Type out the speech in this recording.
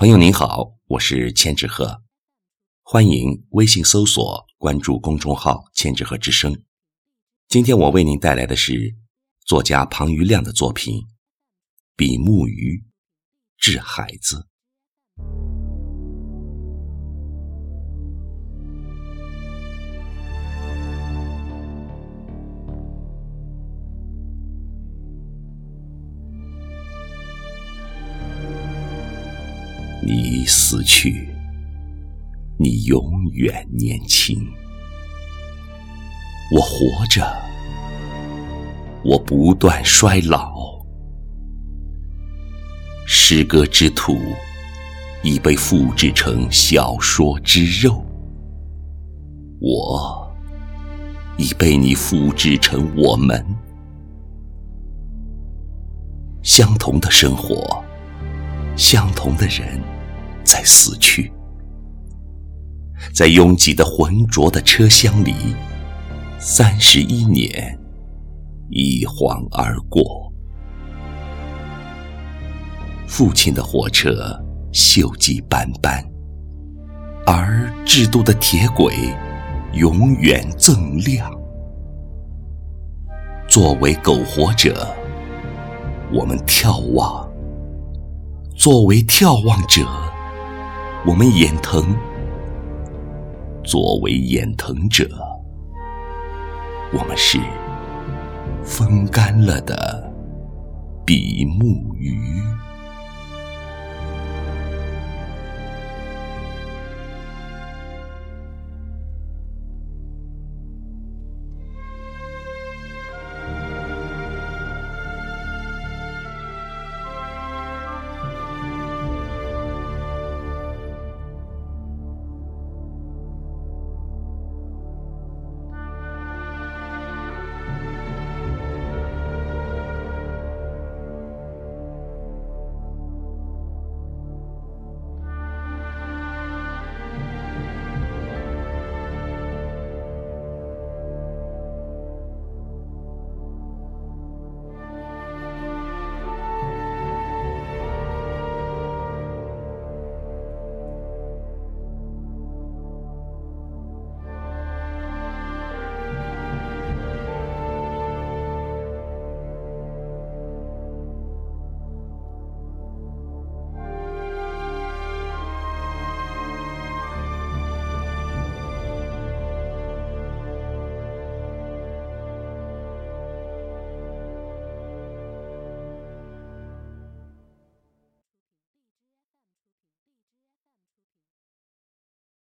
朋友您好，我是千纸鹤，欢迎微信搜索关注公众号“千纸鹤之声”。今天我为您带来的是作家庞余亮的作品《比目鱼治孩子》。你死去，你永远年轻；我活着，我不断衰老。诗歌之土已被复制成小说之肉，我已被你复制成我们。相同的生活，相同的人。在死去，在拥挤的浑浊的车厢里，三十一年一晃而过。父亲的火车锈迹斑斑，而制度的铁轨永远锃亮。作为苟活者，我们眺望；作为眺望者。我们眼疼，作为眼疼者，我们是风干了的比目鱼。